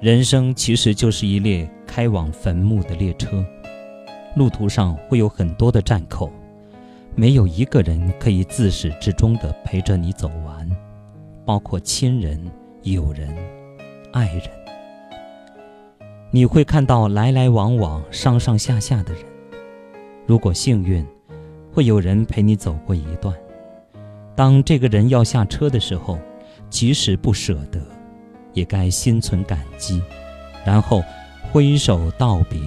人生其实就是一列开往坟墓的列车，路途上会有很多的站口，没有一个人可以自始至终的陪着你走完，包括亲人、友人、爱人。你会看到来来往往、上上下下的人，如果幸运，会有人陪你走过一段。当这个人要下车的时候，即使不舍得。也该心存感激，然后挥手道别，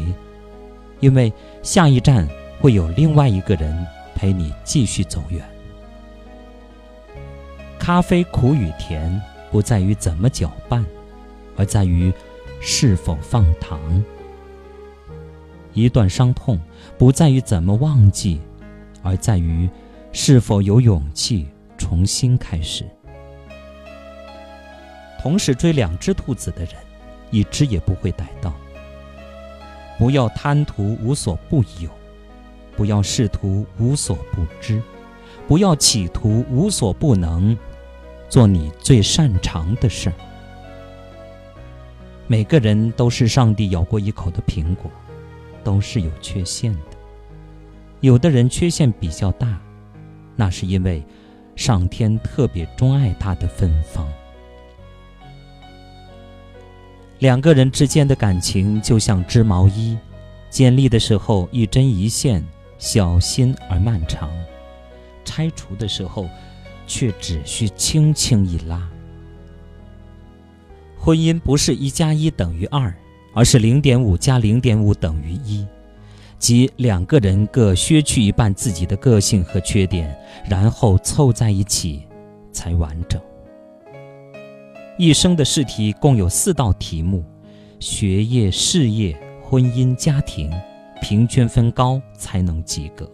因为下一站会有另外一个人陪你继续走远。咖啡苦与甜，不在于怎么搅拌，而在于是否放糖。一段伤痛，不在于怎么忘记，而在于是否有勇气重新开始。同时追两只兔子的人，一只也不会逮到。不要贪图无所不有，不要试图无所不知，不要企图无所不能，做你最擅长的事儿。每个人都是上帝咬过一口的苹果，都是有缺陷的。有的人缺陷比较大，那是因为上天特别钟爱他的芬芳。两个人之间的感情就像织毛衣，建立的时候一针一线，小心而漫长；拆除的时候，却只需轻轻一拉。婚姻不是一加一等于二，而是零点五加零点五等于一，即两个人各削去一半自己的个性和缺点，然后凑在一起，才完整。一生的试题共有四道题目：学业、事业、婚姻、家庭，平均分高才能及格。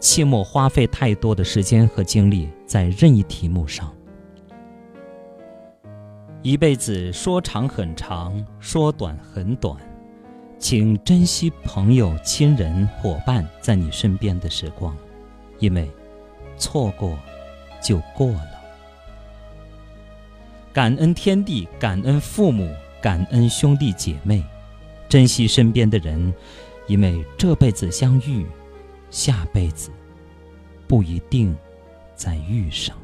切莫花费太多的时间和精力在任意题目上。一辈子说长很长，说短很短，请珍惜朋友、亲人、伙伴在你身边的时光，因为错过就过了。感恩天地，感恩父母，感恩兄弟姐妹，珍惜身边的人，因为这辈子相遇，下辈子不一定再遇上。